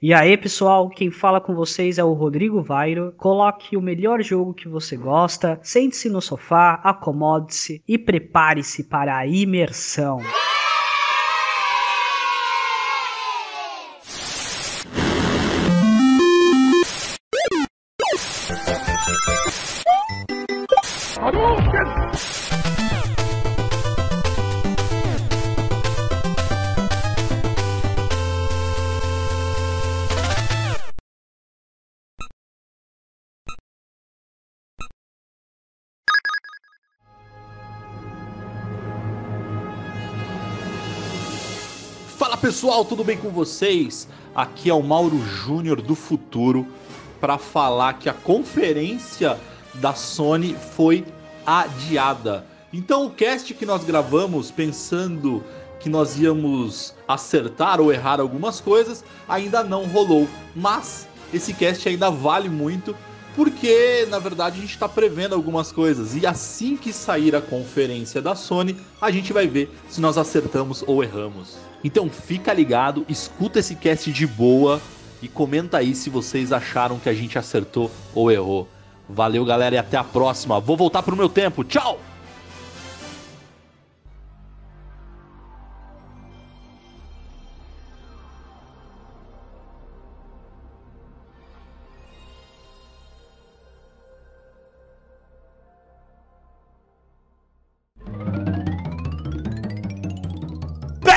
E aí, pessoal, quem fala com vocês é o Rodrigo Vairo. Coloque o melhor jogo que você gosta, sente-se no sofá, acomode-se e prepare-se para a imersão. Pessoal, tudo bem com vocês? Aqui é o Mauro Júnior do futuro para falar que a conferência da Sony foi adiada. Então o cast que nós gravamos pensando que nós íamos acertar ou errar algumas coisas ainda não rolou, mas esse cast ainda vale muito porque na verdade a gente está prevendo algumas coisas e assim que sair a conferência da Sony a gente vai ver se nós acertamos ou erramos. Então fica ligado, escuta esse cast de boa e comenta aí se vocês acharam que a gente acertou ou errou. Valeu, galera, e até a próxima. Vou voltar pro meu tempo. Tchau!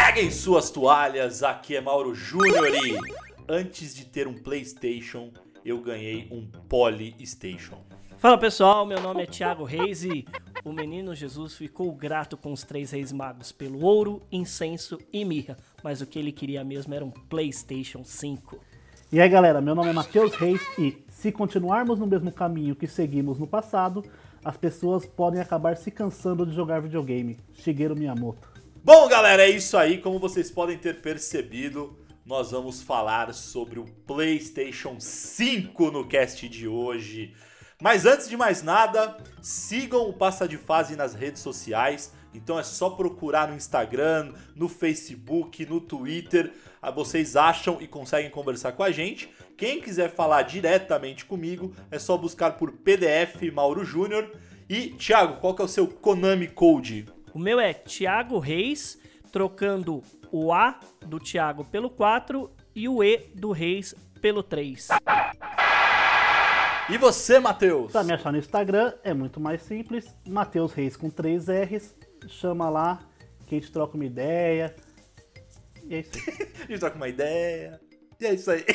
Peguem suas toalhas, aqui é Mauro Júnior e antes de ter um PlayStation, eu ganhei um Polystation. Fala pessoal, meu nome é Thiago Reis e o menino Jesus ficou grato com os três reis magos pelo ouro, incenso e mirra, mas o que ele queria mesmo era um PlayStation 5. E aí galera, meu nome é Matheus Reis e se continuarmos no mesmo caminho que seguimos no passado, as pessoas podem acabar se cansando de jogar videogame. Shigeru Miyamoto. Bom, galera, é isso aí. Como vocês podem ter percebido, nós vamos falar sobre o PlayStation 5 no cast de hoje. Mas antes de mais nada, sigam o Passa de Fase nas redes sociais. Então é só procurar no Instagram, no Facebook, no Twitter. Ah, vocês acham e conseguem conversar com a gente. Quem quiser falar diretamente comigo, é só buscar por PDF Mauro Júnior. E, Thiago, qual que é o seu Konami Code? O meu é Thiago Reis, trocando o A do Thiago pelo 4 e o E do Reis pelo 3. E você, Matheus? Pra me achar no Instagram é muito mais simples. Matheus Reis com 3 R's. Chama lá que a gente troca uma ideia. E é isso aí. a gente troca uma ideia. E é isso aí.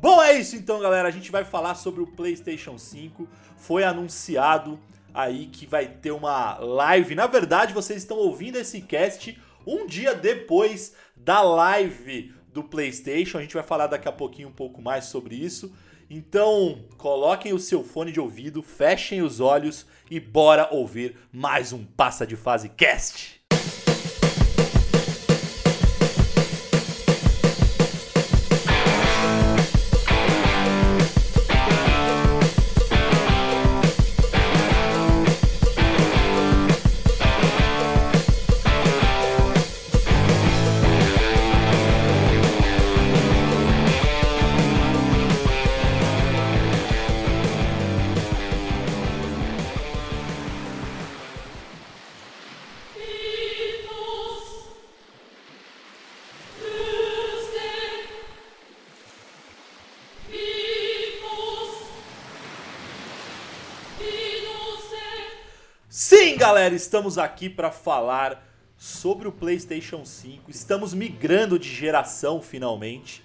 Bom, é isso então, galera. A gente vai falar sobre o PlayStation 5. Foi anunciado aí que vai ter uma live. Na verdade, vocês estão ouvindo esse cast um dia depois da live do PlayStation. A gente vai falar daqui a pouquinho um pouco mais sobre isso. Então, coloquem o seu fone de ouvido, fechem os olhos e bora ouvir mais um Passa de Fase Cast. Galera, estamos aqui para falar sobre o PlayStation 5. Estamos migrando de geração finalmente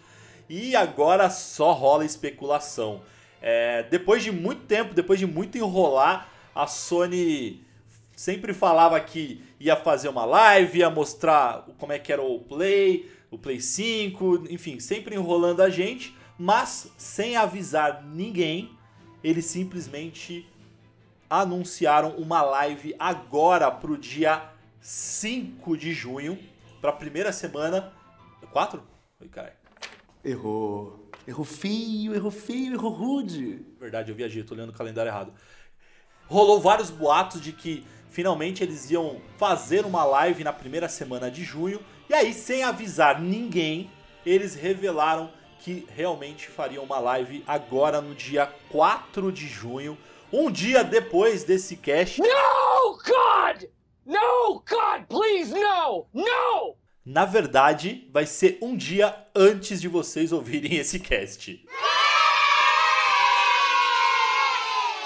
e agora só rola especulação. É, depois de muito tempo, depois de muito enrolar, a Sony sempre falava que ia fazer uma live, ia mostrar como é que era o Play, o Play 5, enfim, sempre enrolando a gente, mas sem avisar ninguém, eles simplesmente anunciaram uma live agora pro dia 5 de junho, pra primeira semana. 4? Oi, cara. Errou. Errou feio, errou feio, errou rude. Verdade, eu viajei, tô olhando o calendário errado. Rolou vários boatos de que finalmente eles iam fazer uma live na primeira semana de junho E aí, sem avisar ninguém, eles revelaram que realmente fariam uma live agora no dia 4 de junho, um dia depois desse cast. No, God! No, God, please, no! No! Na verdade, vai ser um dia antes de vocês ouvirem esse cast.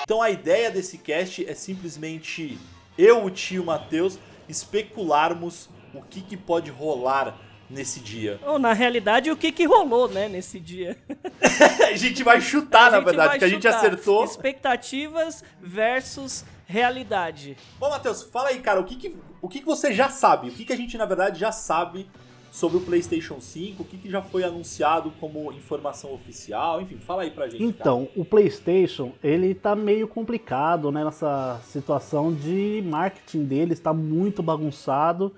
Então a ideia desse cast é simplesmente eu, o tio Matheus, especularmos o que, que pode rolar nesse dia. Ou, na realidade, o que, que rolou, né, nesse dia. a gente vai chutar, A na verdade, porque a gente acertou. Expectativas versus realidade. Bom, Matheus, fala aí, cara, o que, que, o que, que você já sabe? O que, que a gente, na verdade, já sabe sobre o PlayStation 5? O que, que já foi anunciado como informação oficial? Enfim, fala aí pra gente. Então, o PlayStation, ele tá meio complicado, né, nessa situação de marketing dele, está muito bagunçado,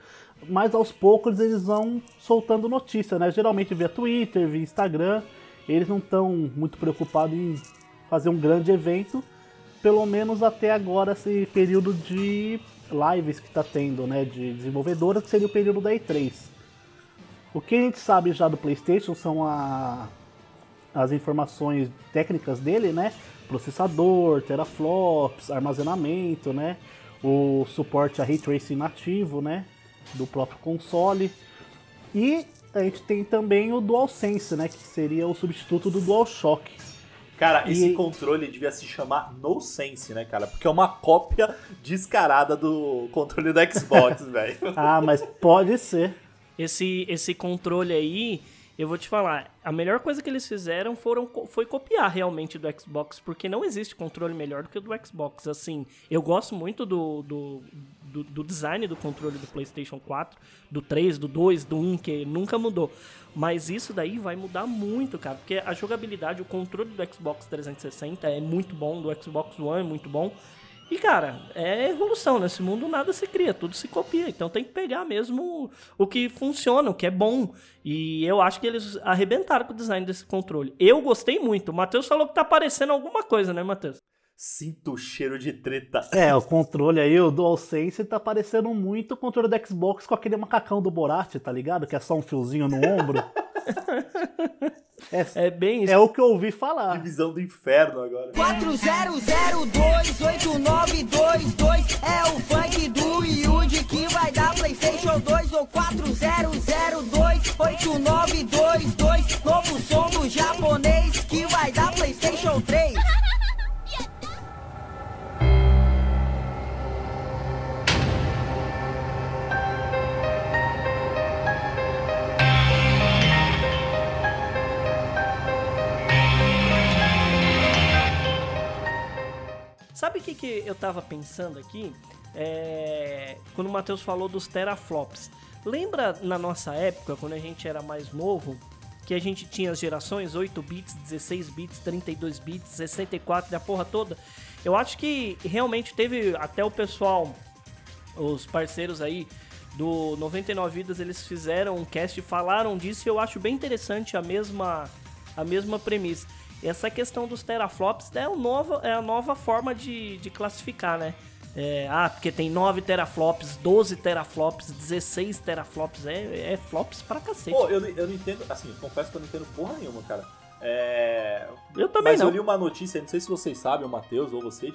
mas aos poucos eles vão soltando notícia, né? Geralmente via Twitter, via Instagram. Eles não estão muito preocupados em fazer um grande evento, pelo menos até agora esse período de lives que tá tendo, né, de desenvolvedoras, que seria o período da E3. O que a gente sabe já do PlayStation são a, as informações técnicas dele, né? Processador, teraflops, armazenamento, né? O suporte a ray tracing nativo, né? Do próprio console. E a gente tem também o DualSense, né? Que seria o substituto do DualShock. Cara, esse E- controle devia se chamar No Sense, né, cara? Porque é uma cópia descarada do controle do Xbox, velho. Ah, mas pode ser. Esse, esse controle aí, eu vou te falar, a melhor coisa que eles fizeram foram, foi copiar realmente do Xbox, porque não existe controle melhor do que o do Xbox. Assim, eu gosto muito do, do, do, do design do controle do PlayStation 4, do 3, do 2, do 1, que nunca mudou. Mas isso daí vai mudar muito, cara, porque a jogabilidade, o controle do Xbox 360 é muito bom, do Xbox One é muito bom. E, cara, é evolução. Nesse mundo nada se cria, tudo se copia. Então tem que pegar mesmo o que funciona, o que é bom. E eu acho que eles arrebentaram com o design desse controle. Eu gostei muito. O Matheus falou que tá parecendo alguma coisa, né, Matheus? Sinto o cheiro de treta. É, o controle aí, o DualSense, tá parecendo muito o controle do Xbox com aquele macacão do Borat, tá ligado? Que é só um fiozinho no ombro. é, É bem isso. é o que eu ouvi falar. Divisão do inferno agora. 400289222 é o funk do Yuji que vai dar PlayStation 2 ou 40028922 novo som do japonês que vai dar PlayStation 3. Que, que eu tava pensando aqui? É, Quando o Matheus falou dos teraflops. Lembra na nossa época, quando a gente era mais novo, que a gente tinha as gerações 8 bits, 16 bits, 32 bits, 64 e a porra toda? Eu acho que realmente teve até o pessoal, os parceiros aí do 99 Vidas, eles fizeram um cast e falaram disso e eu acho bem interessante a mesma, a mesma premissa. Essa questão dos teraflops é, o novo, é a nova forma de, de classificar, né? É, ah, porque tem 9 teraflops, 12 teraflops, 16 teraflops, é, é flops pra cacete. Pô, eu, não- eu não entendo, assim, confesso que eu não entendo porra nenhuma, cara. É... eu também Mas não. eu li uma notícia, não sei se vocês sabem, o Matheus ou você,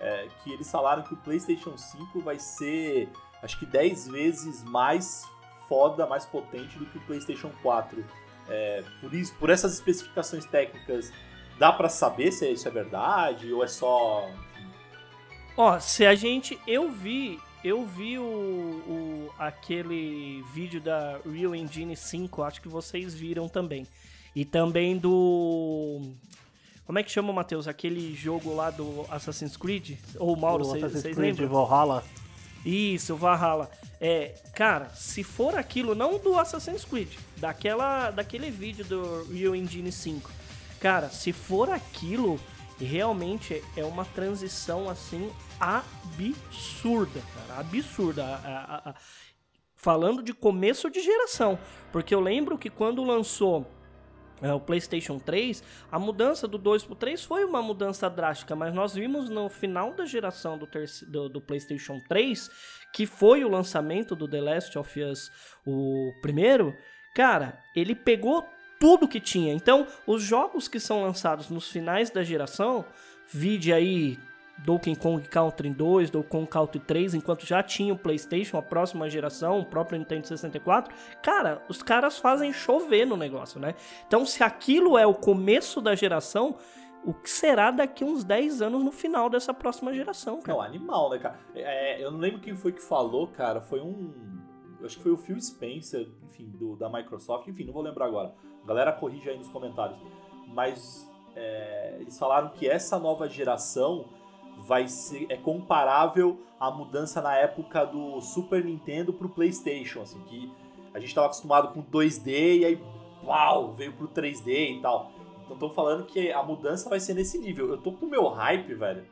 é, que eles falaram que o PlayStation 5 vai ser, acho que 10 vezes mais foda, mais potente do que o PlayStation 4. É, por isso, por essas especificações técnicas, dá pra saber se isso é verdade ou é só. Ó, se a gente. Eu vi. Eu vi o, o- aquele vídeo da Real Engine 5, acho que vocês viram também. E também do. Como é que chama, Matheus? Aquele jogo lá do Assassin's Creed? Ou Mauro, O vocês Assassin's vocês Creed lembram? Valhalla. Isso, o Valhalla. É, cara, se for aquilo, não do Assassin's Creed, daquela, daquele vídeo do Real Engine 5. Cara, se for aquilo, realmente é uma transição assim absurda, cara, absurda. A- a- a- falando de começo de geração, porque eu lembro que quando lançou o PlayStation 3, a mudança do 2 para o 3 foi uma mudança drástica, mas nós vimos no final da geração do, do, do, PlayStation 3, que foi o lançamento do The Last of Us, o primeiro, cara, ele pegou tudo que tinha. Então, os jogos que são lançados nos finais da geração, vide aí Donkey Kong Country 2, Donkey Kong Country 3, enquanto já tinha o PlayStation, a próxima geração, o próprio Nintendo 64, cara, os caras fazem chover no negócio, né? Então, se aquilo é o começo da geração, o que será daqui uns 10 anos no final dessa próxima geração, cara? Não, animal, né, cara? É, eu não lembro quem foi que falou, cara, foi um. Acho que foi o Phil Spencer, enfim, do, da Microsoft, enfim, não vou lembrar agora. Galera corrige aí nos comentários. Mas é, eles falaram que essa nova geração vai ser é comparável à mudança na época do Super Nintendo pro PlayStation, assim, que a gente estava acostumado com 2D e aí uau, veio pro 3D e tal. Então estão falando que a mudança vai ser nesse nível. Eu tô com o meu hype, velho,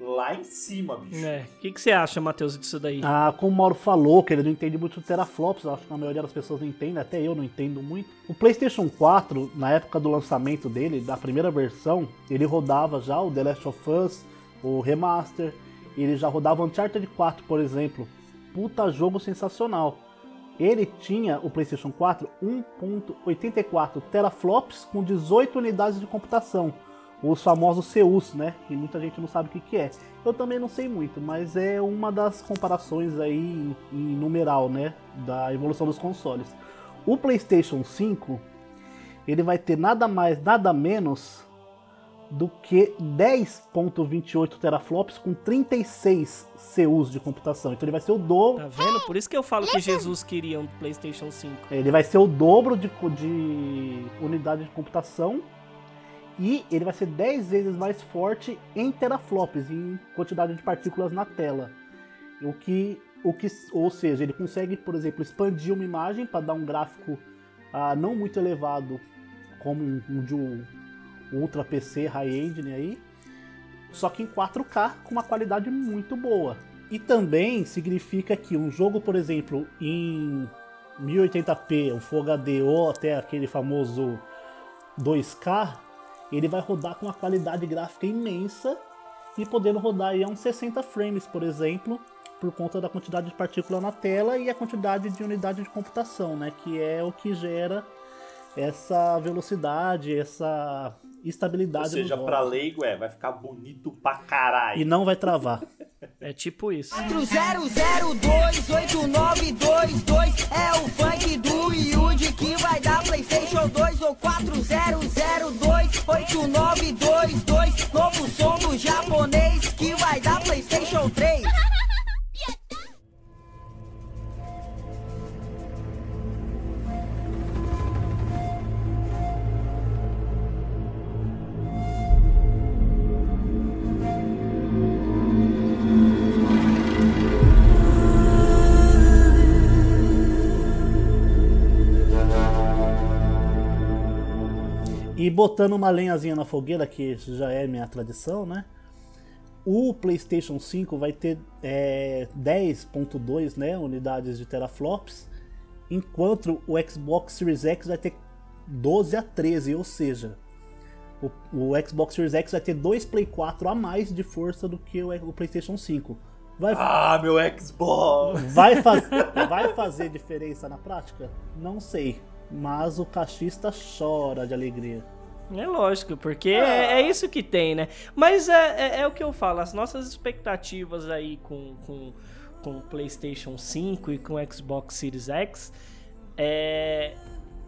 lá em cima, bicho. É. O que, que você acha, Matheus, disso daí? Ah, como o Mauro falou, que ele não entende muito de teraflops, acho que a maioria das pessoas não entende, até eu não entendo muito. O PlayStation 4, na época do lançamento dele, da primeira versão, ele rodava já o The Last of Us, o remaster, ele já rodava Uncharted 4, por exemplo. Puta jogo sensacional. Ele tinha o PlayStation 4 1.84 teraflops com 18 unidades de computação. Os famosos CUs, né? Que muita gente não sabe o que, que é. Eu também não sei muito, mas é uma das comparações aí em numeral, né? Da evolução dos consoles. O PlayStation 5 ele vai ter nada mais, nada menos do que 10.28 teraflops com 36 CUs de computação. Então ele vai ser o dobro. Tá vendo? Por isso que eu falo que Jesus queria um PlayStation 5. Ele vai ser o dobro de, de unidade de computação e ele vai ser 10 vezes mais forte em teraflops, em quantidade de partículas na tela. O que, o que, ou seja, ele consegue, por exemplo, expandir uma imagem para dar um gráfico ah, não muito elevado, como um, um de um Ultra PC High Engine aí, só que em 4K com uma qualidade muito boa. E também significa que um jogo, por exemplo, em 1080p, um Full HD ou até aquele famoso 2K, ele vai rodar com uma qualidade gráfica imensa e podendo rodar aí a uns 60 frames, por exemplo, por conta da quantidade de partícula na tela e a quantidade de unidade de computação, né, que é o que gera essa velocidade, essa estabilidade. Ou seja, pra leigo é, vai ficar bonito pra caralho. E não vai travar. É tipo isso. 40028922 é o funk do Yuji que vai dar PlayStation 2 ou 40028922 novo som do japonês que vai dar PlayStation 3. E botando uma lenhazinha na fogueira, que já é minha tradição, né? O PlayStation 5 vai ter é, 10.2 né, unidades de teraflops, enquanto o Xbox Series X vai ter 12 a 13, ou seja, o, o Xbox Series X vai ter dois Play 4 a mais de força do que o, o PlayStation 5. Vai, ah, meu Xbox! Vai, faz, vai fazer diferença na prática? Não sei mas o cachista chora de alegria. É lógico, porque é, é, isso que tem, né? Mas é, é, é, o que eu falo, as nossas expectativas aí com, com, com o PlayStation 5 e com o Xbox Series X, é,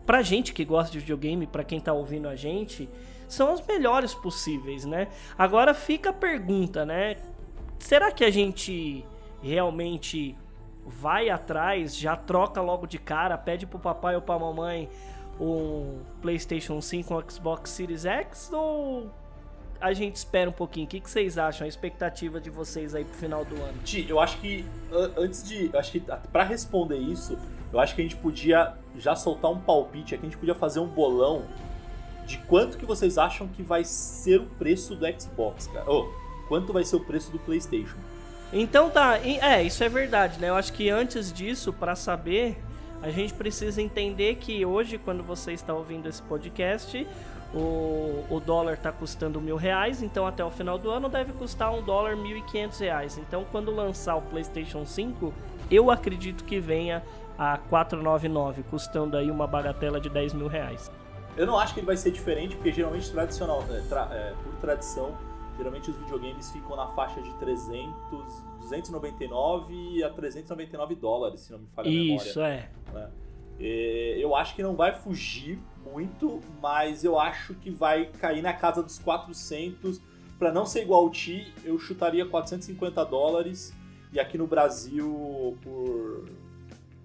pra gente que gosta de videogame, pra quem tá ouvindo a gente, são as melhores possíveis, né? Agora fica a pergunta, né? Será que a gente realmente vai atrás, já troca logo de cara, pede pro papai ou pra mamãe um PlayStation 5 ou um Xbox Series X ou a gente espera um pouquinho? O que, que vocês acham? A expectativa de vocês aí pro final do ano? Ti, eu acho que antes de. Acho que para responder isso, eu acho que a gente podia já soltar um palpite aqui, a gente podia fazer um bolão de quanto que vocês acham que vai ser o preço do Xbox, cara. Oh, quanto vai ser o preço do PlayStation. Então tá, é, isso é verdade, né? Eu acho que antes disso, para saber, A gente precisa entender que hoje, quando você está ouvindo esse podcast, o, o dólar está custando mil reais, então até o final do ano deve custar um dólar mil e quinhentos reais. Então, quando lançar o PlayStation 5, eu acredito que venha a 499, custando aí uma bagatela de 10 mil reais. Eu não acho que ele vai ser diferente, porque geralmente tradicional, é, tra- é, por tradição, geralmente os videogames ficam na faixa de 300, 299 a 399 dólares, se não me falha a memória. Isso, é. né? É, Eu acho que não vai fugir muito, mas eu acho que vai cair na casa dos 400. Para não ser igual ao Ti, eu chutaria 450 dólares. E aqui no Brasil, por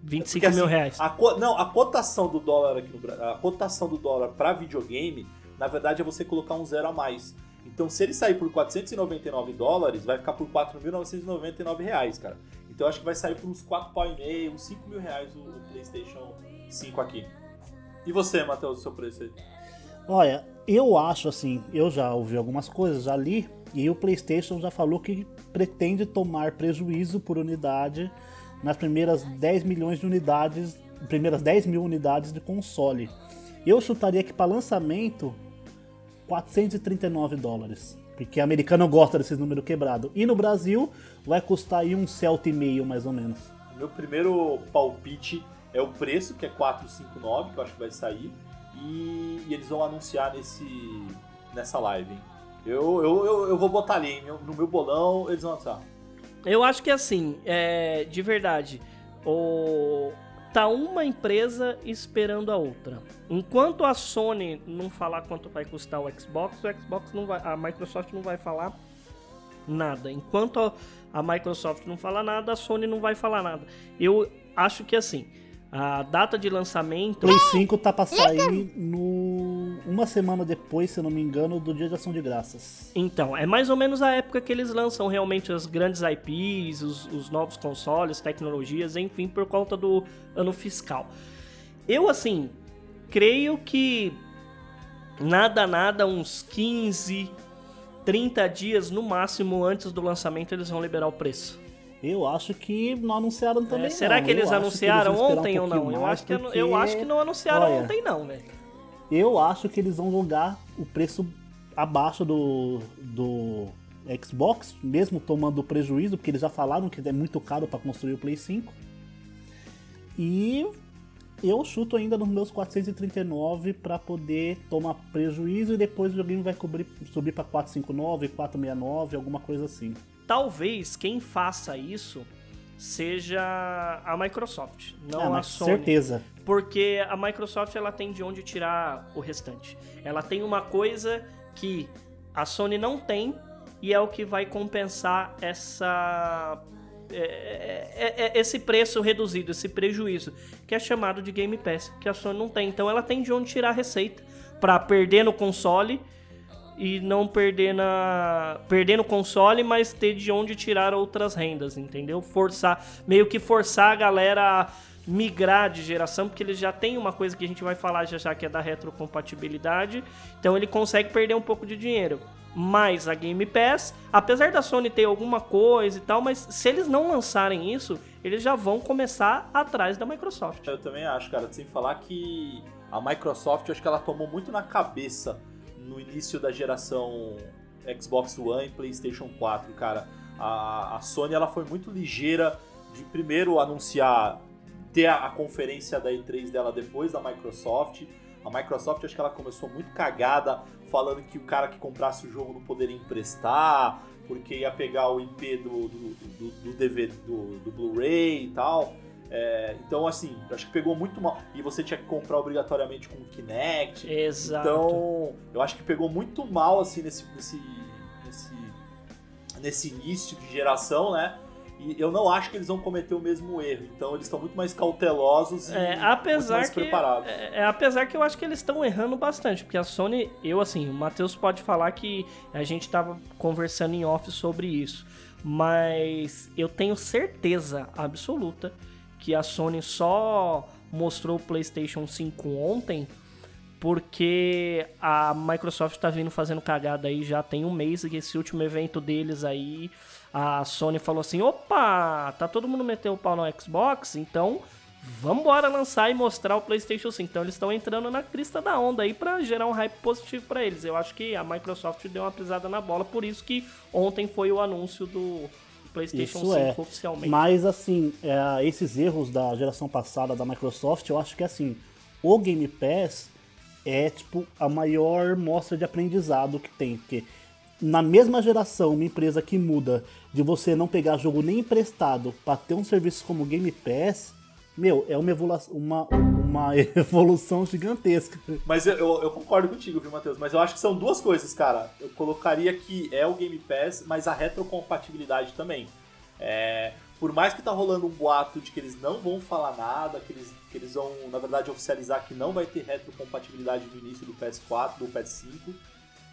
25 Porque, mil assim, reais. a não, a cotação do dólar aqui no Brasil, a cotação do dólar para videogame, na verdade é você colocar um zero a mais. Então, se ele sair por 499 dólares, vai ficar por 4.999 reais, cara. Então, acho que vai sair por uns 4 pau e meio, uns 5 mil reais o, o PlayStation 5 aqui. E você, Matheus, o seu preço aí? Olha, eu acho assim, eu já ouvi algumas coisas, já li, e o PlayStation já falou que pretende tomar prejuízo por unidade nas primeiras 10 milhões de unidades, primeiras 10 mil unidades de console. Eu chutaria que para lançamento 439 dólares. Porque americano gosta desses números quebrados. E no Brasil vai custar aí um Celta e meio, mais ou menos. Meu primeiro palpite é o preço, que é 459, que eu acho que vai sair. E, e eles vão anunciar nesse, nessa live, hein? Eu, eu, eu, eu vou botar ali, hein? no meu bolão eles vão anunciar. Eu acho que assim, é, de verdade, o, tá uma empresa esperando a outra. Enquanto a Sony não falar quanto vai custar o Xbox, o Xbox não vai, a Microsoft não vai falar nada. Enquanto a, Microsoft não falar nada, a Sony não vai falar nada. Eu acho que assim, a data de lançamento Play 5 tá pra sair no... uma semana depois, se eu não me engano, do Dia de Ação de Graças. Então, é mais ou menos a época que eles lançam realmente as grandes IPs, os, os novos consoles, tecnologias, enfim, por conta do ano fiscal. Eu, assim, creio que nada, nada, uns 15, 30 dias no máximo antes do lançamento eles vão liberar o preço. Eu acho que não anunciaram também. É, será não. que eles Eu anunciaram eles vão esperar ontem um ou não? Eu acho, que, eu porque, acho que não anunciaram olha, ontem, não, velho. Eu acho que eles vão jogar o preço abaixo do, do Xbox, mesmo tomando prejuízo, porque eles já falaram que é muito caro para construir o Play 5. E eu chuto ainda nos meus 439 para poder tomar prejuízo e depois o joguinho vai cobrir, subir para 459, 469, alguma coisa assim. Talvez quem faça isso seja a Microsoft, não Ah, a Sony. certeza. Porque a Microsoft ela tem de onde tirar o restante. Ela tem uma coisa que a Sony não tem e é o que vai compensar essa é, é, é, esse preço reduzido, esse prejuízo, que é chamado de Game Pass, que a Sony não tem. Então ela tem de onde tirar a receita para perder no console e não perder na perder no console, mas ter de onde tirar outras rendas, entendeu? Forçar, meio que forçar a galera a migrar de geração, porque eles já tem uma coisa que a gente vai falar já já que é da retrocompatibilidade. Então ele consegue perder um pouco de dinheiro. Mas a Game Pass, apesar da Sony ter alguma coisa e tal, mas se eles não lançarem isso, eles já vão começar atrás da Microsoft. Eu também acho, cara, sem falar que a Microsoft, acho que ela tomou muito na cabeça no início da geração Xbox One e PlayStation 4, cara. A, a Sony ela foi muito ligeira de primeiro anunciar ter a, a conferência da E3 dela depois da Microsoft. A Microsoft acho que ela começou muito cagada, falando que o cara que comprasse o jogo não poderia emprestar, porque ia pegar o IP do, do, do, do DVD, do, do Blu-ray e tal. É, então, assim, acho que pegou muito mal. E você tinha que comprar obrigatoriamente com o Kinect. Exato. Então, eu acho que pegou muito mal, assim, nesse, nesse, nesse, nesse início de geração, né? E eu não acho que eles vão cometer o mesmo erro. Então, eles estão muito mais cautelosos e É, apesar mais que preparados. é, é, apesar que eu acho que eles estão errando bastante, porque a Sony, eu assim, o Matheus pode falar que a gente tava conversando em off sobre isso, mas eu tenho certeza absoluta que a Sony só mostrou o PlayStation 5 ontem porque a Microsoft tá vindo fazendo cagada aí já tem um mês e esse último evento deles aí a Sony falou assim: opa, tá todo mundo metendo o pau no Xbox, então vambora lançar e mostrar o PlayStation 5. Então eles estão entrando na crista da onda aí pra gerar um hype positivo pra eles. Eu acho que a Microsoft deu uma pisada na bola, por isso que ontem foi o anúncio do PlayStation Isso 5 é. oficialmente. Mas assim, é, esses erros da geração passada da Microsoft, eu acho que assim, o Game Pass é tipo a maior mostra de aprendizado que tem, porque na mesma geração, uma empresa que muda de você não pegar jogo nem emprestado para ter um serviço como o Game Pass, meu, é uma evolução, uma, uma evolução gigantesca. Mas eu, eu, eu concordo contigo, viu, Matheus? Mas eu acho que são duas coisas, cara. Eu colocaria que é o Game Pass, mas a retrocompatibilidade também. É, por mais que tá rolando um boato de que eles não vão falar nada, que eles, que eles vão, na verdade, oficializar que não vai ter retrocompatibilidade no início do PS4, do PS5,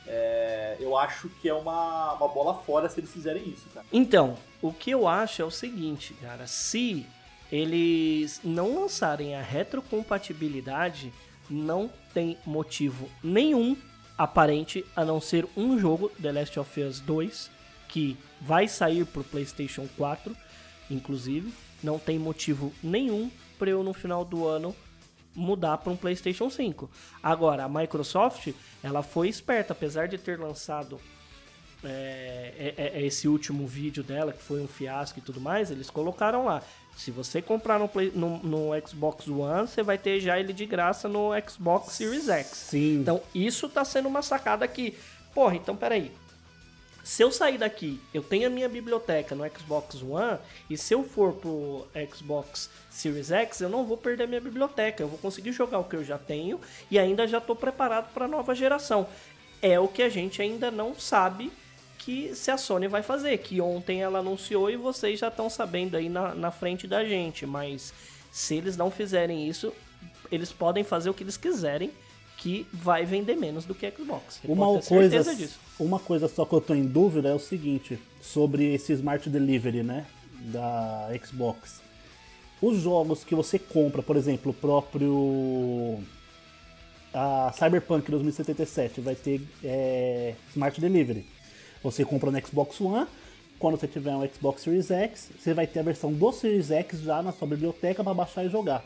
é, eu acho que é uma, uma bola fora se eles fizerem isso, cara. Então, o que eu acho é o seguinte, cara, se eles não lançarem a retrocompatibilidade, não tem motivo nenhum aparente a não ser um jogo, The Last of Us 2, que vai sair pro PlayStation 4, inclusive. Não tem motivo nenhum para eu no final do ano mudar para um PlayStation 5. Agora, a Microsoft, ela foi esperta, apesar de ter lançado é, é, é, esse último vídeo dela, que foi um fiasco e tudo mais, eles colocaram lá. Se você comprar no, Play- no- no Xbox One, você vai ter já ele de graça no Xbox Series X. Sim. Então, isso tá sendo uma sacada que, porra, então peraí. Se eu sair daqui, eu tenho a minha biblioteca no Xbox One, e se eu for pro Xbox Series X, eu não vou perder a minha biblioteca. Eu vou conseguir jogar o que eu já tenho e ainda já tô preparado para a nova geração. É o que a gente ainda não sabe que se a Sony vai fazer, que ontem ela anunciou e vocês já estão sabendo aí na, na frente da gente, mas se eles não fizerem isso, eles podem fazer o que eles quiserem, que vai vender menos do que Xbox. Você Uma coisa, certeza disso. uma coisa só que eu tô em dúvida é o seguinte, sobre esse Smart Delivery, né, da Xbox. Os jogos que você compra, por exemplo, o próprio a Cyberpunk 2077 vai ter é, Smart Delivery. Você compra no Xbox One, quando você tiver um Xbox Series X, você vai ter a versão do Series X já na sua biblioteca para baixar e jogar.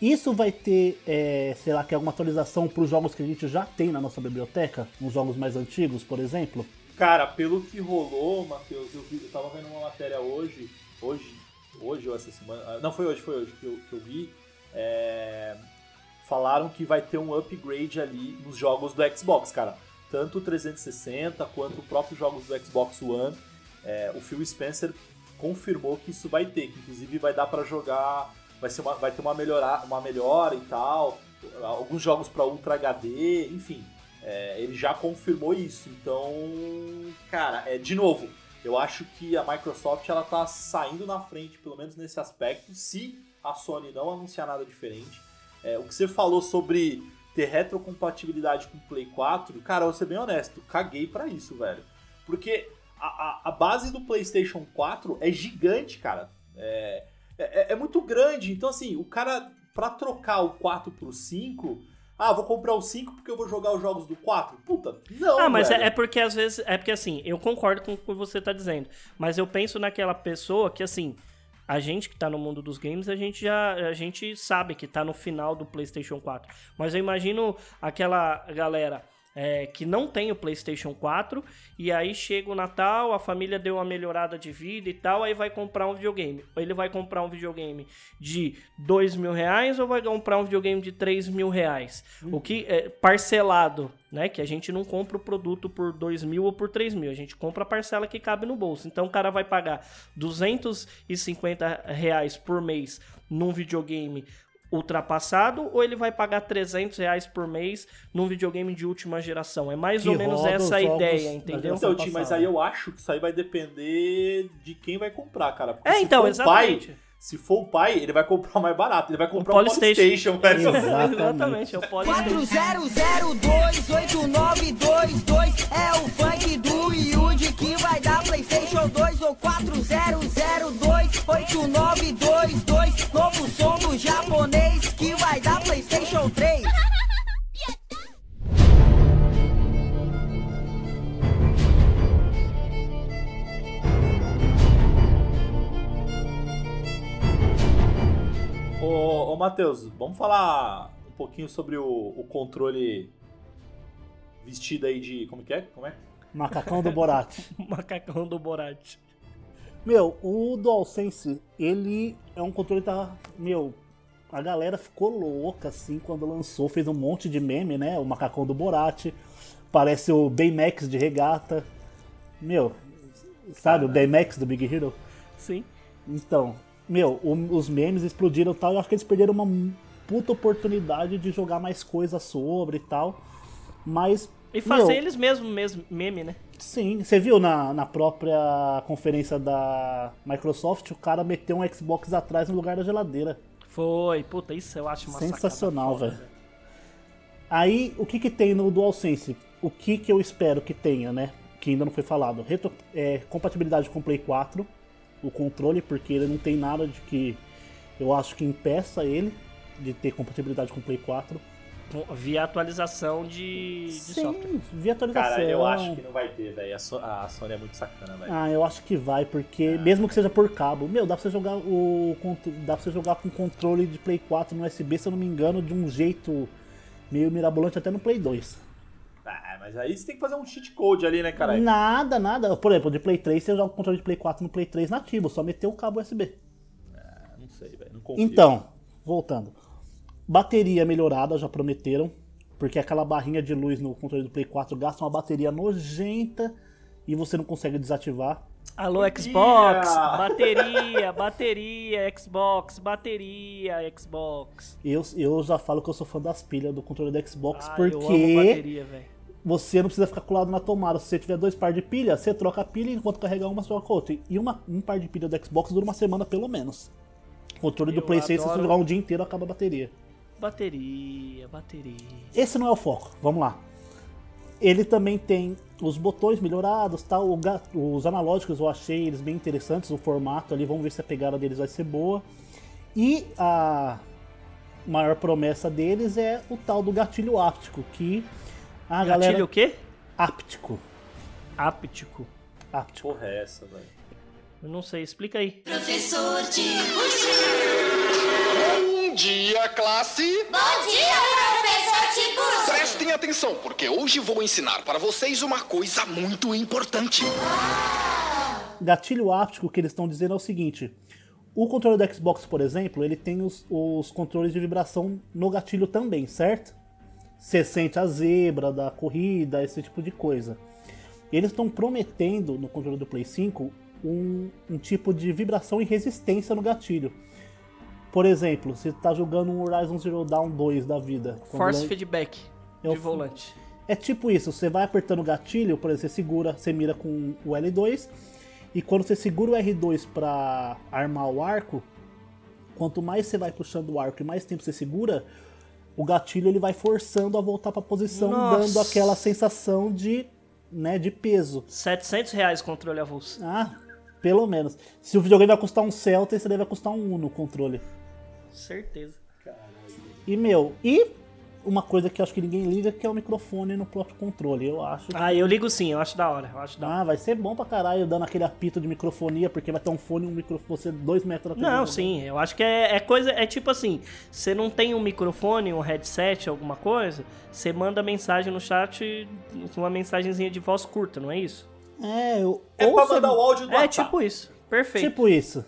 Isso vai ter, é, sei lá, que alguma atualização para os jogos que a gente já tem na nossa biblioteca? Uns jogos mais antigos, por exemplo? Cara, pelo que rolou, Matheus, eu, vi- eu tava vendo uma matéria hoje, hoje, hoje ou essa semana, ah, não foi hoje, foi hoje que eu, que eu vi, é, falaram que vai ter um upgrade ali nos jogos do Xbox, cara. Tanto o 360 quanto os próprios jogos do Xbox One. É, o Phil Spencer confirmou que isso vai ter, que inclusive vai dar pra jogar, vai, ser uma, vai ter uma, melhora, uma melhora e tal, alguns jogos pra Ultra HD, enfim. É, ele já confirmou isso. Então, cara, é de novo, eu acho que a Microsoft ela tá saindo na frente, pelo menos nesse aspecto, se a Sony não anunciar nada diferente. É, o que você falou sobre ter retrocompatibilidade com o Play 4, cara, eu vou ser bem honesto, caguei pra isso, velho. Porque a, a, a base do PlayStation 4 é gigante, cara. É, é, é muito grande. Então, assim, o cara, pra trocar o 4 pro 5, ah, vou comprar o 5 porque eu vou jogar os jogos do 4. Puta, não. Ah, mas é, é porque às vezes. É porque assim, eu concordo com o que você tá dizendo. Mas eu penso naquela pessoa que, assim, a gente que tá no mundo dos games, a gente já. A gente sabe que tá no final do PlayStation 4. Mas eu imagino aquela galera. É, que não tem o PlayStation 4 e aí chega o Natal, a família deu uma melhorada de vida e tal, aí vai comprar um videogame. Ele vai comprar um videogame de dois mil reais ou vai comprar um videogame de três mil reais? O que é parcelado, né? Que a gente não compra o produto por dois mil ou por três mil, a gente compra a parcela que cabe no bolso. Então o cara vai pagar 250 reais por mês num videogame ultrapassado ou ele vai pagar 300 reais por mês num videogame de última geração. É mais Que ou menos essa a ideia, entendeu? Então, Tim, mas aí eu acho que isso aí vai depender de quem vai comprar, cara. Porque É, então, exatamente. Pai, se for o pai, ele vai comprar o mais barato. Ele vai comprar Um o Polystation, velho. Exatamente. Exatamente, é o Polystation. 40028922 é o funk do Yudi que vai dar PlayStation 2 ou 40028922 novo som do japonês que vai dar PlayStation 3. Matheus, vamos falar um pouquinho sobre o, o controle vestido aí de. Como que é? Como é? Macacão do Borat. Macacão do Borat. Meu, o DualSense, ele é um controle que tá. Meu, a galera ficou louca assim quando lançou, fez um monte de meme, né? O macacão do Borat. Parece o Baymax de regata. Meu, sabe o Baymax do Big Hero? Sim. Então, meu, o- os memes explodiram e tal. Eu acho que eles perderam uma puta oportunidade de jogar mais coisas sobre e tal. Mas. E fazer meu, eles mesmos mesmo meme, né? Sim, você viu na, na própria conferência da Microsoft, o cara meteu um Xbox atrás no lugar da geladeira. Foi, puta, isso eu acho uma Sensacional, velho. Aí, o que que tem no DualSense? O que que eu espero que tenha, né? Que ainda não foi falado. Retro- é, compatibilidade com o Play 4, o controle, porque ele não tem nada de que eu acho que impeça ele de ter compatibilidade com o Play 4. Com- Via atualização de, de software. Sim, via atualização. Cara, eu acho que não vai ter, velho. A, So- a Sony é muito sacana, velho. Ah, eu acho que vai, porque mesmo que seja por cabo, meu, dá pra você jogar o dá pra você jogar com controle de Play 4 no USB, se eu não me engano, de um jeito meio mirabolante até no Play 2. Ah, mas aí você tem que fazer um cheat code ali, né, cara? Nada, nada. Por exemplo, de Play 3, você joga o controle de Play 4 no Play 3 nativo, só meter o cabo USB. Não sei, velho. Não confio. Então, voltando. Bateria melhorada, já prometeram, porque aquela barrinha de luz no controle do Play 4 gasta uma bateria nojenta e você não consegue desativar. Alô! Xbox, bateria, bateria, Xbox, bateria, Xbox. Eu, eu já falo que eu sou fã das pilhas do controle do Xbox, Ah, eu amo porque bateria, velho. Você não precisa ficar colado na tomada. Se você tiver dois par de pilha, você troca a pilha enquanto carregar uma, você troca a outra. E uma, um par de pilha do Xbox dura uma semana pelo menos. O controle do Eu PlayStation, se você adoro- jogar um dia inteiro, acaba a bateria. Bateria, bateria. Esse não é o foco, vamos lá. Ele também tem os botões melhorados, ga- os analógicos eu achei eles bem interessantes, o formato ali, vamos ver se a pegada deles vai ser boa. E a maior promessa deles é o tal do gatilho áptico, que a Gatilho galera o quê? áptico, Áptico. áptico. Porra, é essa, velho. Eu não sei, explica aí. Professor Tiburcio. Bom dia, classe! Bom dia, professor Tiburcio. Prestem atenção, porque hoje vou ensinar para vocês uma coisa muito importante. Gatilho áptico que eles estão dizendo é o seguinte: o controle do Xbox, por exemplo, ele tem os, os controles de vibração no gatilho também, certo? Você sente a zebra da corrida, esse tipo de coisa. Eles estão prometendo no controle do Play 5 um, um tipo de vibração e resistência no gatilho. Por exemplo, você está jogando um Horizon Zero Dawn 2 da vida. Force lan- feedback É de f- volante. é tipo isso, você vai apertando o gatilho, por exemplo, você segura, você mira com o L2, e quando você segura o R2 pra armar o arco, quanto mais você vai puxando o arco e mais tempo você segura, o gatilho ele vai forçando a voltar pra posição, Nossa. dando aquela sensação de, né, de peso. 700 reais controle avulso. Ah, pelo menos. Se o videogame vai custar um Celta, esse daí vai custar um Uno o controle. Certeza. E meu, e uma coisa que eu acho que ninguém liga que é o microfone no próprio controle. Eu acho que Ah, eu ligo sim, eu acho da hora. Eu acho da hora. Ah, vai ser bom pra caralho dando aquele apito de microfonia, porque vai ter um fone e um microfone, você dois metros da Não, sim, eu acho que é, é coisa. É tipo assim: você não tem um microfone, um headset, alguma coisa, você manda mensagem no chat, uma mensagenzinha de voz curta, não é isso? É, eu, É ou pra você- mandar o áudio do É WhatsApp. tipo isso. Perfeito. Tipo isso.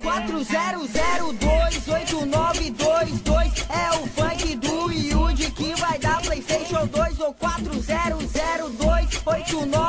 40028922 é o funk do Yudi que vai dar PlayStation 2 ou 40028922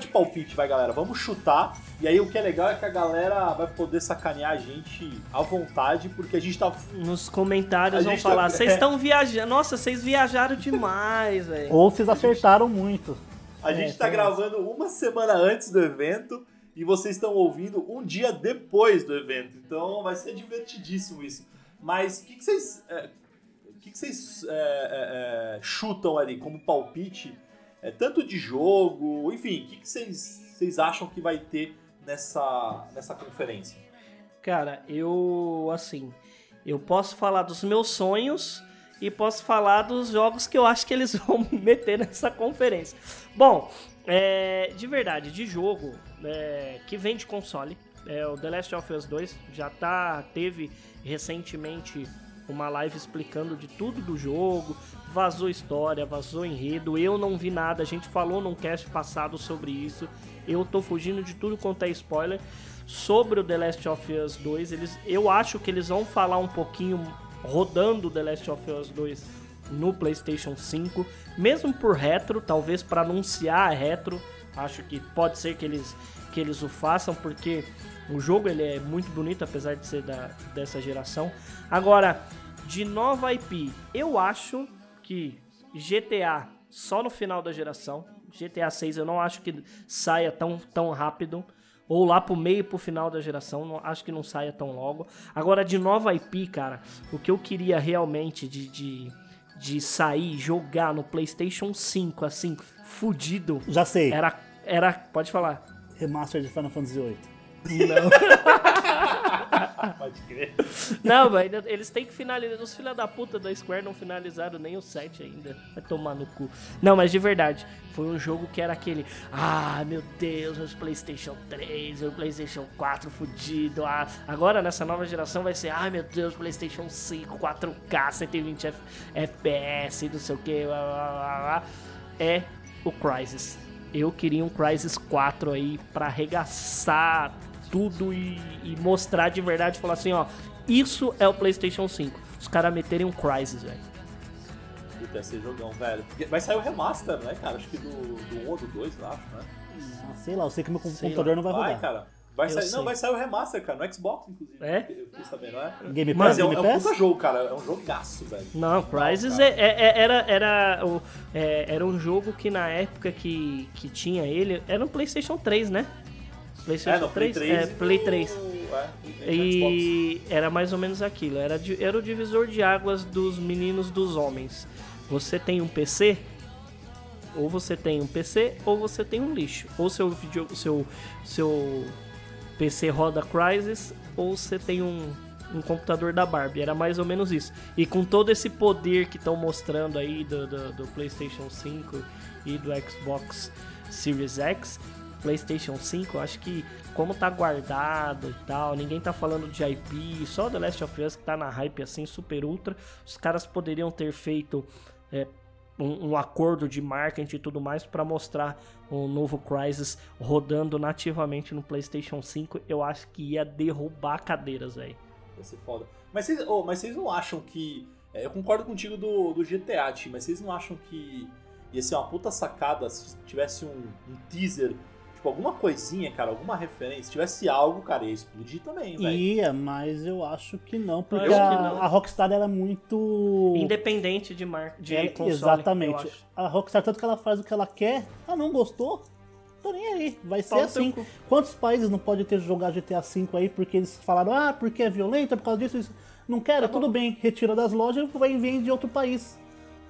de palpite, vai, galera. Vamos chutar. E aí o que é legal é que a galera vai poder sacanear a gente à vontade, porque a gente tá. Nos A comentários vão gente falar: tá- vocês estão viajando. Nossa, vocês viajaram demais, velho. Ou vocês acertaram muito. A É, gente tá gravando uma semana antes do evento e vocês estão ouvindo um dia depois do evento. Então vai ser divertidíssimo isso. Mas o que, que vocês. é, O que, que vocês é, é, é, chutam ali como palpite, é, tanto de jogo, enfim, o que, vocês acham que vai ter nessa, nessa conferência? Cara, eu assim, eu posso falar dos meus sonhos e posso falar dos jogos que eu acho que eles vão meter nessa conferência. Bom, é, de verdade, de jogo é, que vem de console, é, o The Last of Us 2 já tá teve recentemente uma live explicando de tudo do jogo, vazou história, vazou enredo. Eu não vi nada, a gente falou num cast passado sobre isso. Eu tô fugindo de tudo quanto é spoiler sobre o The Last of Us 2. Eles, eu acho que eles vão falar um pouquinho rodando The Last of Us 2 no PlayStation 5, mesmo por retro, talvez para anunciar a retro. Acho que pode ser que eles que eles o façam porque o jogo ele é muito bonito apesar de ser da, dessa geração. Agora, de nova IP, eu acho que GTA só no final da geração. GTA 6 eu não acho que saia tão, tão rápido. Ou lá pro meio pro final da geração. Não, acho que não saia tão logo. Agora, de nova IP, cara, o que eu queria realmente de, de, de sair, jogar no PlayStation 5, assim, fudido. Já sei. Era. era pode falar. Remaster de Final Fantasy VIII. Não. Pode crer. Não, ainda- eles têm que finalizar. Os filha da puta da Square não finalizaram nem o 7 ainda. Vai tomar no cu. Não, mas de verdade, foi um jogo que era aquele. Ah, meu Deus, os PlayStation 3, o PlayStation 4 fudido. Ah, agora nessa nova geração vai ser. Ah, meu Deus, PlayStation 5, 4K, 120 F- FPS, não sei o que. Blá, blá, blá. É o Crysis. Eu queria um Crysis 4 aí pra arregaçar tudo e, e mostrar de verdade falar assim, ó, isso é o PlayStation 5. Os caras meterem um Crysis, velho. Puta, ia ser jogão, velho. Vai sair o remaster, né, cara? Acho que do, do 1 ou do 2, eu acho, né? Ah, sei lá, eu sei que meu Sei computador não vai Vai, rodar. cara. Vai Eu sair, sei. não, vai sair o remaster, cara, no Xbox, inclusive. É? Eu fiquei sabendo, é? Game Mas Pass, é um, Game é um Pass? puta jogo, cara. É um jogaço, velho. Não, Crysis é, é- é- era, era, o- é, era um jogo que na época que, que tinha ele, era no PlayStation 3, né? PlayStation É, no Play 3. É, e Play no- 3. É, e era mais ou menos aquilo. Era, era o divisor de águas dos meninos dos homens. Você tem um PC, ou você tem um PC, ou você tem um lixo. Ou seu vídeo, seu, seu PC roda Crysis, ou você tem um, um computador da Barbie. Era mais ou menos isso. E com todo esse poder que estão mostrando aí do, do, do PlayStation 5 e do Xbox Series X, PlayStation 5, eu acho que como tá guardado e tal, ninguém tá falando de IP, só The Last of Us que tá na hype assim, super ultra, os caras poderiam ter feito é, um, um acordo de marketing e tudo mais pra mostrar o novo Crysis rodando nativamente no PlayStation 5, eu acho que ia derrubar cadeiras, velho. Vai ser foda. Mas vocês, oh, mas vocês não acham que. é, eu concordo contigo do, do GTA, mas vocês não acham que ia ser uma puta sacada se tivesse um, um teaser, tipo, alguma coisinha, cara, alguma referência, se tivesse algo, cara, ia explodir também, velho. Ia, mas eu acho que não, porque que a, não. a Rockstar era muito. Independente de, mar... de É, console, exatamente. acho. A Rockstar, tanto que ela faz o que ela quer, ah, não gostou? Tô nem aí, vai ser assim. Quantos países não pode ter jogado GTA V aí porque eles falaram, ah, porque é violento, por causa disso, isso. Não quero, Tá tudo bem, retira das lojas e vai e vende de outro país.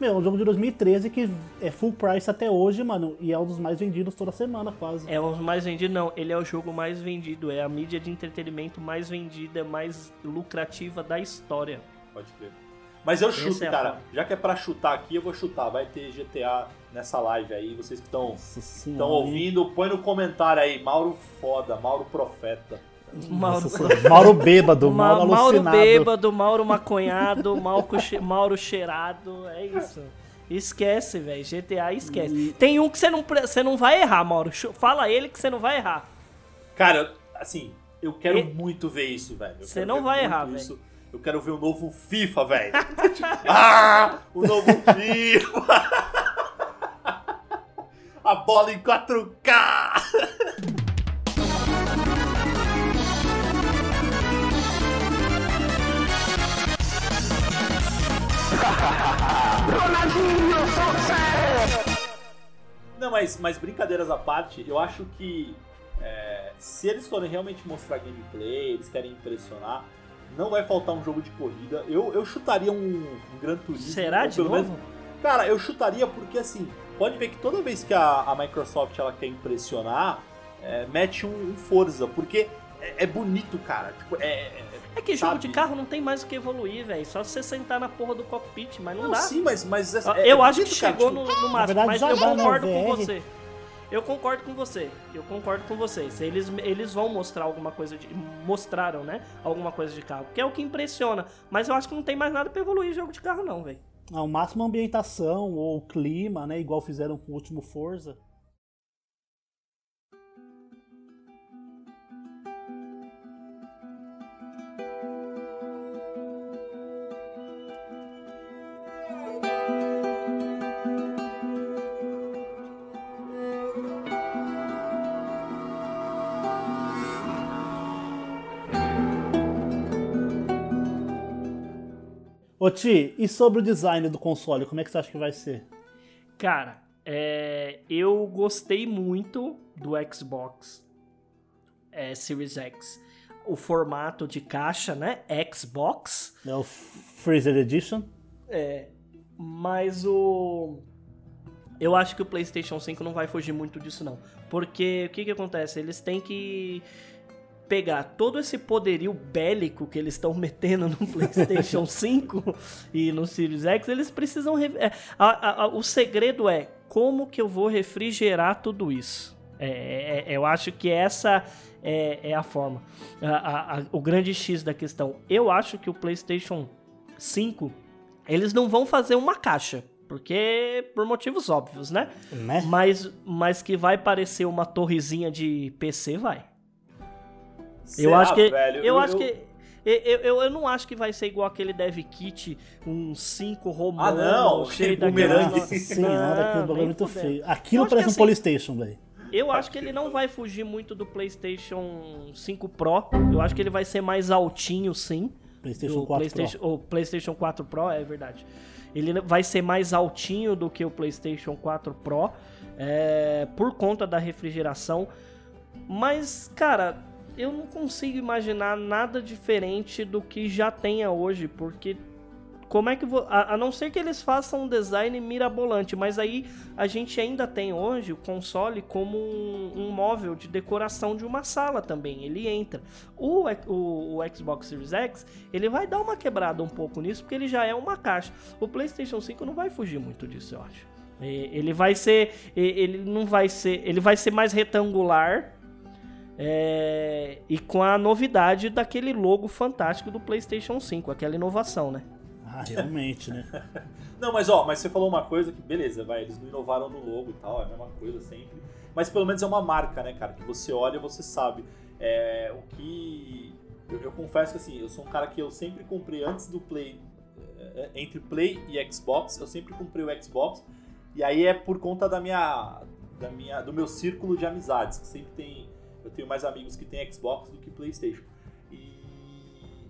Meu, um jogo de 2013 que é full price até hoje, mano, e é um dos mais vendidos toda semana, quase. É o mais vendido, não. Ele é o jogo mais vendido. É a mídia de entretenimento mais vendida, mais lucrativa da história. Pode crer. Mas eu chuto, é cara. forma. Já que é pra chutar aqui, eu vou chutar. Vai ter GTA nessa live aí. Vocês que estão ouvindo, põe no comentário aí. Mauro foda, Mauro profeta. Mauro. Mauro bêbado, Ma- Mauro Mauro alucinado. bêbado, Mauro maconhado, Mauro, che- Mauro cheirado. É isso. Esquece, velho. GTA esquece. Tem um que você não, você não vai errar, Mauro. Fala ele que você não vai errar. Cara, assim, eu quero E- muito ver isso, velho. Você não vai errar, isso. Eu quero ver o novo FIFA, velho. ah, o novo FIFA. A bola em 4K. Não, mas, mas brincadeiras à parte, eu acho que é, se eles forem realmente mostrar gameplay, eles querem impressionar, não vai faltar um jogo de corrida. Eu, eu chutaria um, um Gran Turismo. Será de novo? menos- Cara, eu chutaria porque assim, pode ver que toda vez que a, a Microsoft ela quer impressionar, é, mete um, um Forza, porque é, é bonito, cara. Tipo, é, é- que jogo Sabe? de carro não tem mais o que evoluir, velho. Só você sentar na porra do cockpit, mas não, Não, dá. sim, mas, mas é- Ah, é eu acho que bonito, cara, chegou tipo, no, no máximo, mas eu no concordo com você. Eu concordo com você. Eu concordo com vocês. Eles, eles vão mostrar alguma coisa de. Mostraram, né? Alguma coisa de carro. Que é o que impressiona. Mas eu acho que não tem mais nada pra evoluir jogo de carro, não, velho. Ao máximo ambientação ou clima, né? Igual fizeram com o último Forza. Ô Ti, e sobre o design do console, como é que você acha que vai ser? Cara, é, eu gostei muito do Xbox é, Series X. O formato de caixa, né? Xbox. É o Freezer Edition? É, mas o. Eu acho que o PlayStation 5 não vai fugir muito disso, não. Porque o que, que acontece? Eles têm que pegar todo esse poderio bélico que eles estão metendo no PlayStation 5 e no Series X, eles precisam. re- é, a- a- o segredo é como que eu vou refrigerar tudo isso. É, é- eu acho que essa é, é a forma. A- o grande X da questão. Eu acho que o PlayStation 5 eles não vão fazer uma caixa. Porque, por motivos óbvios, né? Né? Mas, mas que vai parecer uma torrezinha de PC, vai. Eu acho que. velho? eu, acho que. Eu, eu, eu não acho que vai ser igual aquele dev kit, um 5 romano, Ah, não, cheio bumerangue. negócio. Senhora, aquele bagulho é muito fudendo. feio. Aquilo Eu parece um assim- Polystation, velho. Eu acho que ele não vai fugir muito do PlayStation 5 Pro. Eu acho que ele vai ser mais altinho, sim. PlayStation do 4 PlayStation, O PlayStation 4 Pro, é verdade. Ele vai ser mais altinho do que o PlayStation 4 Pro, é, por conta da refrigeração. Mas, cara, eu não consigo imaginar nada diferente do que já tenha hoje, porque como é que vou, a, a não ser que eles façam um design mirabolante, mas aí a gente ainda tem hoje o console como um, um móvel de decoração de uma sala também. Ele entra. O, o, o Xbox Series X ele vai dar uma quebrada um pouco nisso porque ele já é uma caixa. O PlayStation 5 não vai fugir muito disso, eu acho. Ele vai ser, ele não vai ser, ele vai ser mais retangular. É, e com a novidade daquele logo fantástico do PlayStation 5, aquela inovação, né? Ah, realmente, né? Não, mas ó, mas você falou uma coisa que, beleza, vai, eles não inovaram no logo e tal, é a mesma coisa sempre. Mas pelo menos é uma marca, né, cara? Que você olha e você sabe. É, o que. Eu, eu confesso que assim, eu sou um cara que eu sempre comprei antes do Play. é, Entre Play e Xbox, eu sempre comprei o Xbox. E aí é por conta da minha. Da minha do meu círculo de amizades, que sempre tem. Eu tenho mais amigos que têm Xbox do que Playstation. E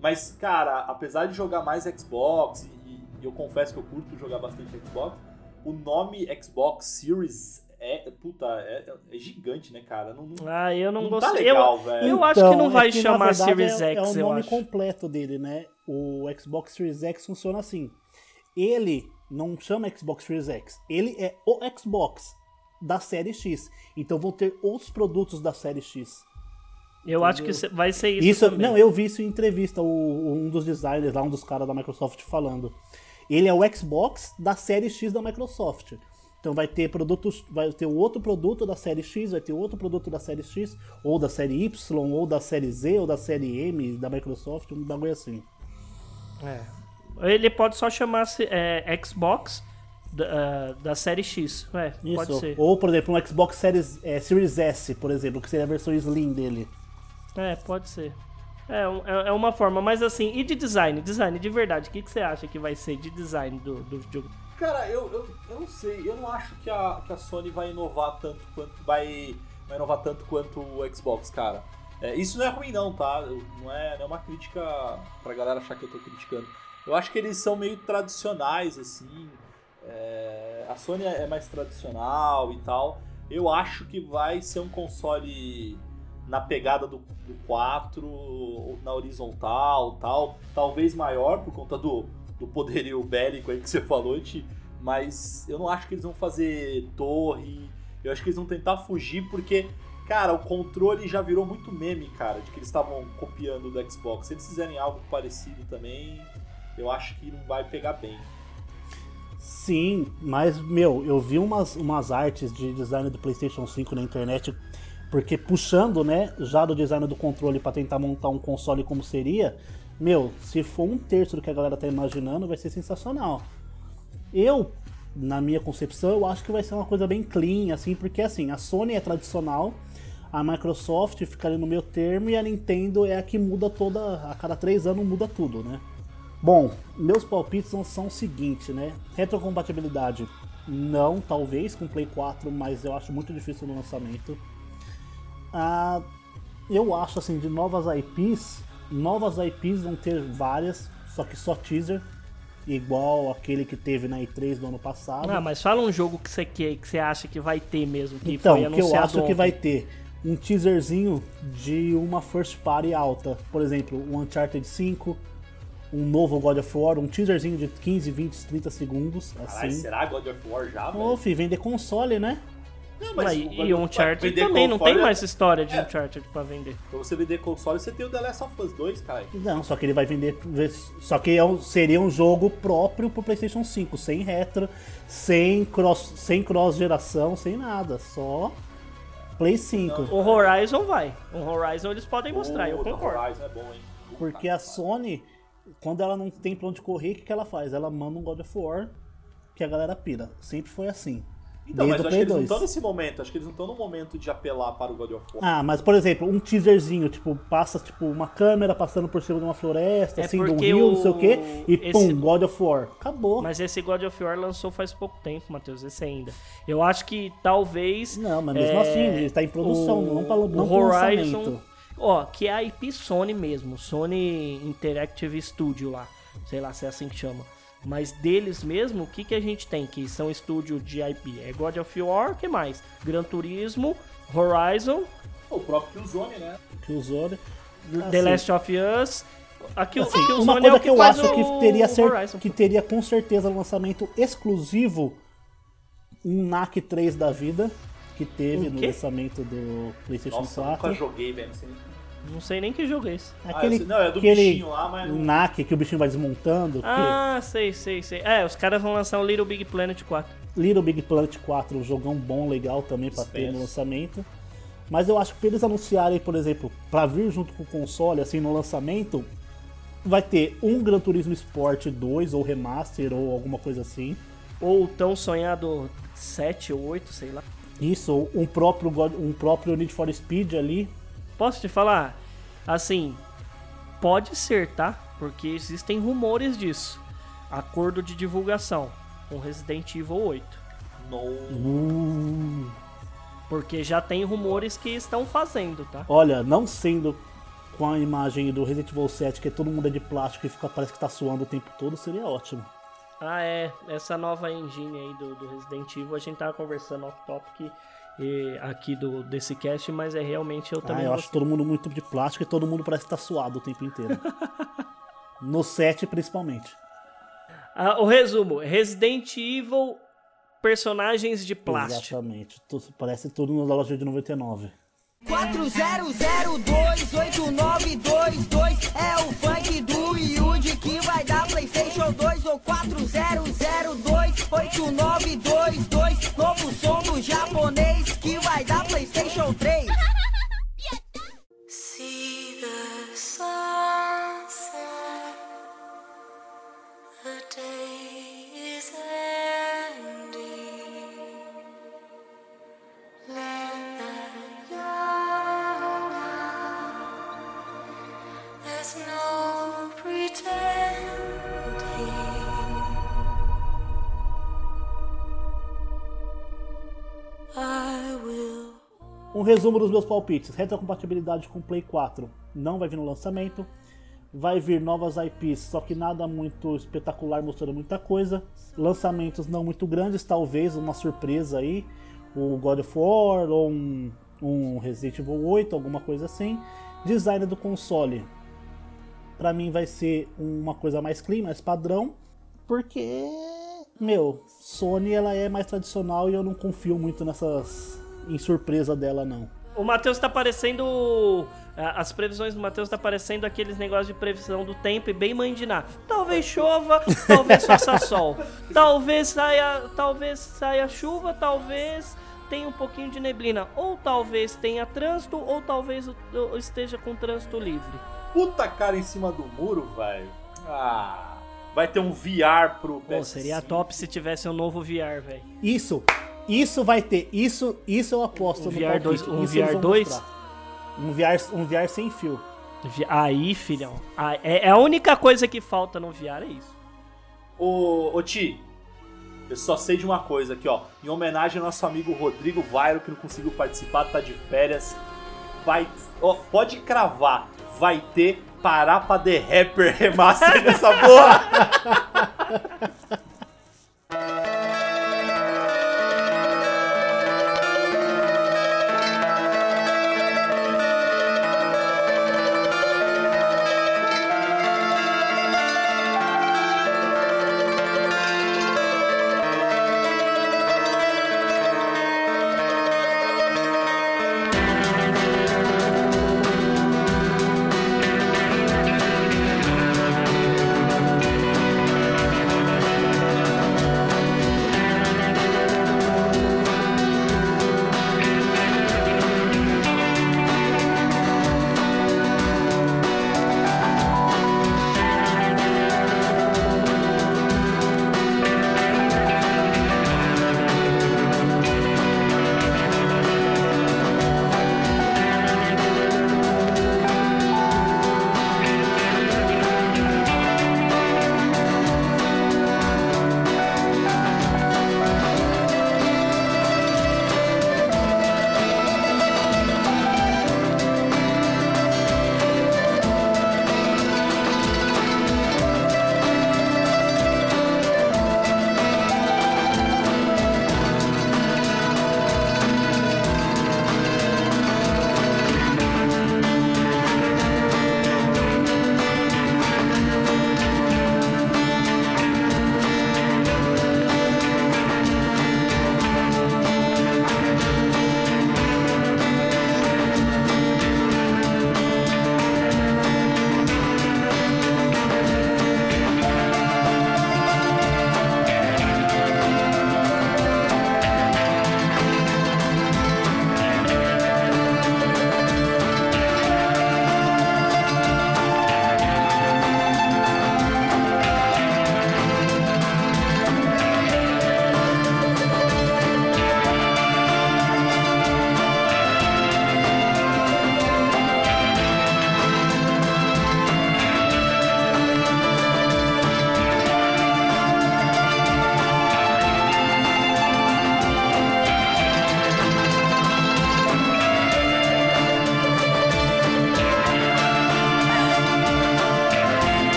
mas, cara, apesar de jogar mais Xbox, e, e eu confesso que eu curto jogar bastante Xbox, o nome Xbox Series é, puta, é, é gigante, né, cara? Não, não, Ah, eu não, não gostei. tá eu- legal, velho. eu acho que não vai é na chamar verdade, Series é, X, É o eu nome acho. completo dele, né? O Xbox Series X funciona assim. Ele não chama Xbox Series X. Ele é o Xbox da série X. Então vão ter outros produtos da série X. Eu acho que vai ser isso, Isso, também. não, eu vi isso em entrevista, o- um dos designers lá, um dos caras da Microsoft falando. Ele é o Xbox da série X da Microsoft. Então vai ter produtos, vai ter outro produto da série X, vai ter outro produto da série X, ou da série Y, ou da série Z, ou da série M da Microsoft, um bagulho assim. É. Ele pode só chamar é, Xbox da, ah, da série X. É, pode Isso. ser. Ou, por exemplo, um Xbox Series, é, Series S, por exemplo, que seria a versão Slim dele. É, pode ser. É, é é uma forma, mas assim, e de design? Design, de verdade, o que, que você acha que vai ser de design do, do jogo? Cara, eu, eu, eu não sei, eu não acho que a, que a Sony vai inovar tanto quanto. Vai, vai inovar tanto quanto o Xbox, cara. É, isso não é ruim não, tá? Não é, não é uma crítica pra galera achar que eu tô criticando. Eu acho que eles são meio tradicionais, assim. É, a Sony é mais tradicional e tal. Eu acho que vai ser um console na pegada do, do 4, na horizontal tal. Talvez maior por conta do, do poderio bélico aí que você falou, Ti, mas eu não acho que eles vão fazer torre. Eu acho que eles vão tentar fugir porque, cara, o controle já virou muito meme, cara, de que eles estavam copiando do Xbox. Se eles fizerem algo parecido também, eu acho que não vai pegar bem. Sim, mas, meu, eu vi umas, umas artes de design do PlayStation 5 na internet, porque puxando, né, já do design do controle para tentar montar um console como seria, meu, se for um terço do que a galera tá imaginando, vai ser sensacional. Eu, na minha concepção, eu acho que vai ser uma coisa bem clean, assim, porque assim, a Sony é tradicional, a Microsoft fica ali no meio termo e a Nintendo é a que muda toda. A cada três anos muda tudo, né? Bom, meus palpites são, o seguinte, né? Retrocompatibilidade, não, talvez com Play 4, mas eu acho muito difícil no lançamento. Ah, eu acho assim, de novas IPs, novas IPs vão ter várias, só que só teaser, igual aquele que teve na E3 do ano passado. Ah, mas fala um jogo que você quer, que você acha que vai ter mesmo, que então, foi que eu anunciado acho que ontem. vai ter um teaserzinho de uma first party alta. Por exemplo, o Uncharted 5, um novo God of War, um teaserzinho de 15, 20, 30 segundos, Caralho, assim. será God of War já, velho? Ô, fi, vender console, né? Não, Ah, o e, e Uncharted também, não tem é- mais história de É. Uncharted pra vender. Pra você vender console, você tem o The Last of Us 2, cara. Não, só que ele vai vender. Só que é um- seria um jogo próprio pro PlayStation 5, sem retro, sem cross, sem cross geração, sem nada, só Play 5. O Horizon vai. O Horizon eles podem mostrar, eu O The concordo. Horizon é bom, hein? Porque a Sony, quando ela não tem pra onde correr, o que, que ela faz? Ela manda um God of War que a galera pira. Sempre foi assim. Então, mas desde eu o acho que eles não 2. estão nesse momento. Acho que eles não estão no momento de apelar para o God of War. Ah, mas por exemplo, um teaserzinho, tipo, passa tipo uma câmera passando por cima de uma floresta, É assim, de um rio, o- não sei o quê, e esse- pum, God of War. Acabou. Mas esse God of War lançou faz pouco tempo, Matheus, esse ainda. Eu acho que talvez. Não, mas mesmo é, assim, ele tá em produção, não pra- não o pro Horizon. lançamento. Ó, que é a IP Sony mesmo, Sony Interactive Studio lá. Sei lá se é assim que chama. Mas deles mesmo, o que, que a gente tem? Que são estúdio de IP? É God of War, o que mais? Gran Turismo, Horizon, O próprio Killzone, né? Que usou. The Assim, Last of Us. Aqui, o- Assim, aqui o uma Sony coisa é o que eu acho o que teria, Horizon. que teria com certeza lançamento exclusivo um NAC 3 da vida que teve no lançamento do PlayStation Nossa, eu 4. nunca joguei, velho. Não sei nem- que jogo é esse. Aquele, Ah, sei- não, é do aquele bichinho lá, mas não- NAC que o bichinho vai desmontando. que Ah, sei, sei, sei. É, os caras vão lançar o Little Big Planet 4. Little Big Planet 4, um jogão bom, legal também pra ter no lançamento. Mas eu acho que pra eles anunciarem, por exemplo, pra vir junto com o console, assim, no lançamento, vai ter um Gran Turismo Sport 2, ou Remaster, ou alguma coisa assim. Ou o tão sonhado 7 ou 8, sei lá. Isso, ou um próprio, God- um próprio Need for Speed ali. Posso te falar? Assim, pode ser, tá? Porque existem rumores disso. Acordo de divulgação com Resident Evil 8. No... Porque já tem rumores que estão fazendo, tá? olha, não sendo com a imagem do Resident Evil 7, que todo mundo é de plástico e fica, parece que tá suando o tempo todo, seria ótimo. Ah, é. Essa nova engine aí do, do Resident Evil, a gente tava conversando off topic e, aqui do, desse cast, mas é realmente eu Ah, também. eu não acho todo mundo muito de plástico e todo mundo parece que tá suado o tempo inteiro. no 7 principalmente. Ah, o resumo: Resident Evil, personagens de plástico. Exatamente. Parece tudo na loja de 99. 40028922 é o funk do Yuji que vai dar PlayStation 2 ou 40028922 novo som do japonês que vai dar PlayStation 3. See the sunset. The day Um resumo dos meus palpites. Retrocompatibilidade com Play 4 não vai vir no lançamento. Vai vir novas IPs, só que nada muito espetacular, mostrando muita coisa. Lançamentos não muito grandes, talvez uma surpresa aí. O God of War ou um um Resident Evil 8, alguma coisa assim. Design do console, pra mim vai ser uma coisa mais clean, mais padrão, porque meu, Sony ela é mais tradicional e eu não confio muito nessas em surpresa dela não. O Matheus tá parecendo. As previsões do Matheus tá parecendo aqueles negócios de previsão do tempo e bem nada. Talvez chova, talvez faça sol. Talvez saia, talvez saia chuva, talvez tenha um pouquinho de neblina. Ou talvez tenha trânsito, ou talvez eu esteja com trânsito livre. Puta cara em cima do muro, velho. Ah, vai ter um VR pro Pô, PS5. seria top se tivesse um novo VR, velho. Isso, isso vai ter, isso, isso eu aposto Um no VR dois- palpite, um isso eles VR vão dois? mostrar. Um VR, um VR sem fio. Aí, filhão. É é a única coisa que falta no VR, é isso. Ô, ô Ti, eu só sei de uma coisa aqui, ó. Em homenagem ao nosso amigo Rodrigo Vairo, que não conseguiu participar, tá de férias. Vai. Ó, pode cravar. Vai ter Parapa The Rapper Remaster nessa porra.